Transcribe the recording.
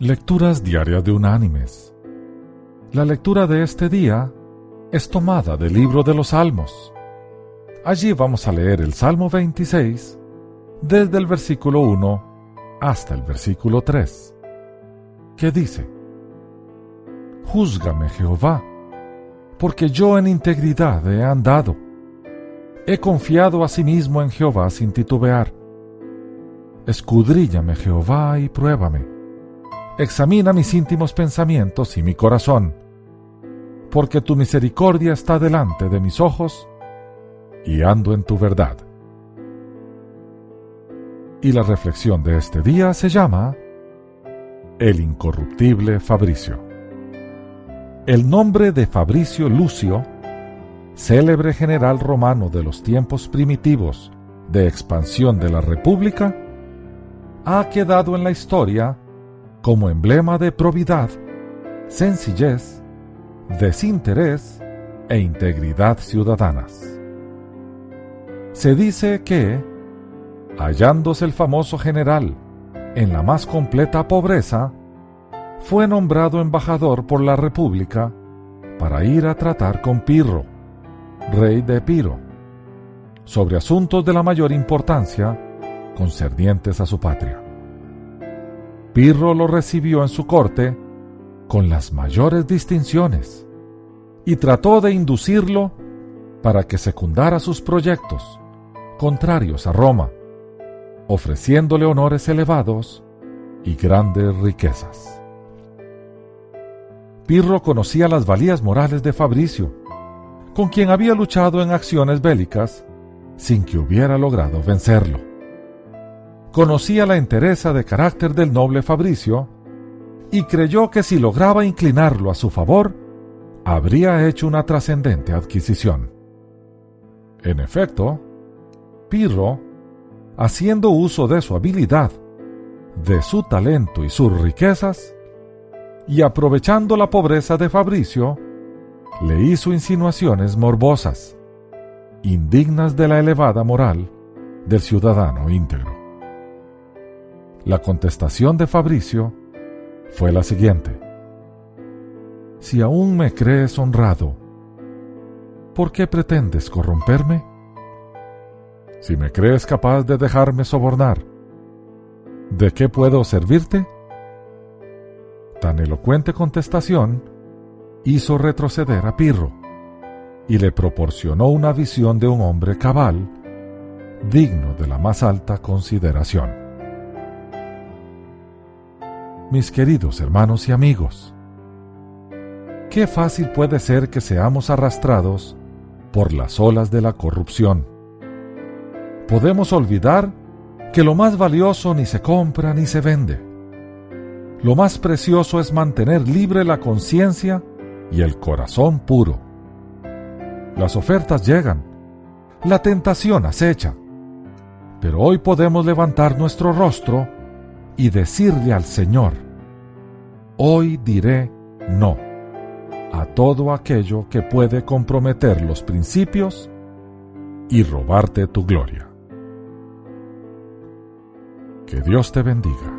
Lecturas Diarias de Unánimes. La lectura de este día es tomada del libro de los Salmos. Allí vamos a leer el Salmo 26 desde el versículo 1 hasta el versículo 3, que dice, Júzgame Jehová, porque yo en integridad he andado. He confiado a sí mismo en Jehová sin titubear. Escudríllame Jehová y pruébame. Examina mis íntimos pensamientos y mi corazón, porque tu misericordia está delante de mis ojos y ando en tu verdad. Y la reflexión de este día se llama El incorruptible Fabricio. El nombre de Fabricio Lucio, célebre general romano de los tiempos primitivos de expansión de la República, ha quedado en la historia como emblema de probidad, sencillez, desinterés e integridad ciudadanas. Se dice que, hallándose el famoso general en la más completa pobreza, fue nombrado embajador por la República para ir a tratar con Pirro, rey de Epiro, sobre asuntos de la mayor importancia concernientes a su patria. Pirro lo recibió en su corte con las mayores distinciones y trató de inducirlo para que secundara sus proyectos contrarios a Roma, ofreciéndole honores elevados y grandes riquezas. Pirro conocía las valías morales de Fabricio, con quien había luchado en acciones bélicas sin que hubiera logrado vencerlo. Conocía la entereza de carácter del noble Fabricio y creyó que si lograba inclinarlo a su favor, habría hecho una trascendente adquisición. En efecto, Pirro, haciendo uso de su habilidad, de su talento y sus riquezas, y aprovechando la pobreza de Fabricio, le hizo insinuaciones morbosas, indignas de la elevada moral del ciudadano íntegro. La contestación de Fabricio fue la siguiente. Si aún me crees honrado, ¿por qué pretendes corromperme? Si me crees capaz de dejarme sobornar, ¿de qué puedo servirte? Tan elocuente contestación hizo retroceder a Pirro y le proporcionó una visión de un hombre cabal, digno de la más alta consideración. Mis queridos hermanos y amigos, qué fácil puede ser que seamos arrastrados por las olas de la corrupción podemos olvidar que lo más valioso ni se compra ni se vende. Lo más precioso es mantener libre la conciencia y el corazón puro. Las ofertas llegan, la tentación acecha, pero hoy podemos levantar nuestro rostro y decirle al Señor, hoy diré no a todo aquello que puede comprometer los principios y robarte tu gloria. Que Dios te bendiga.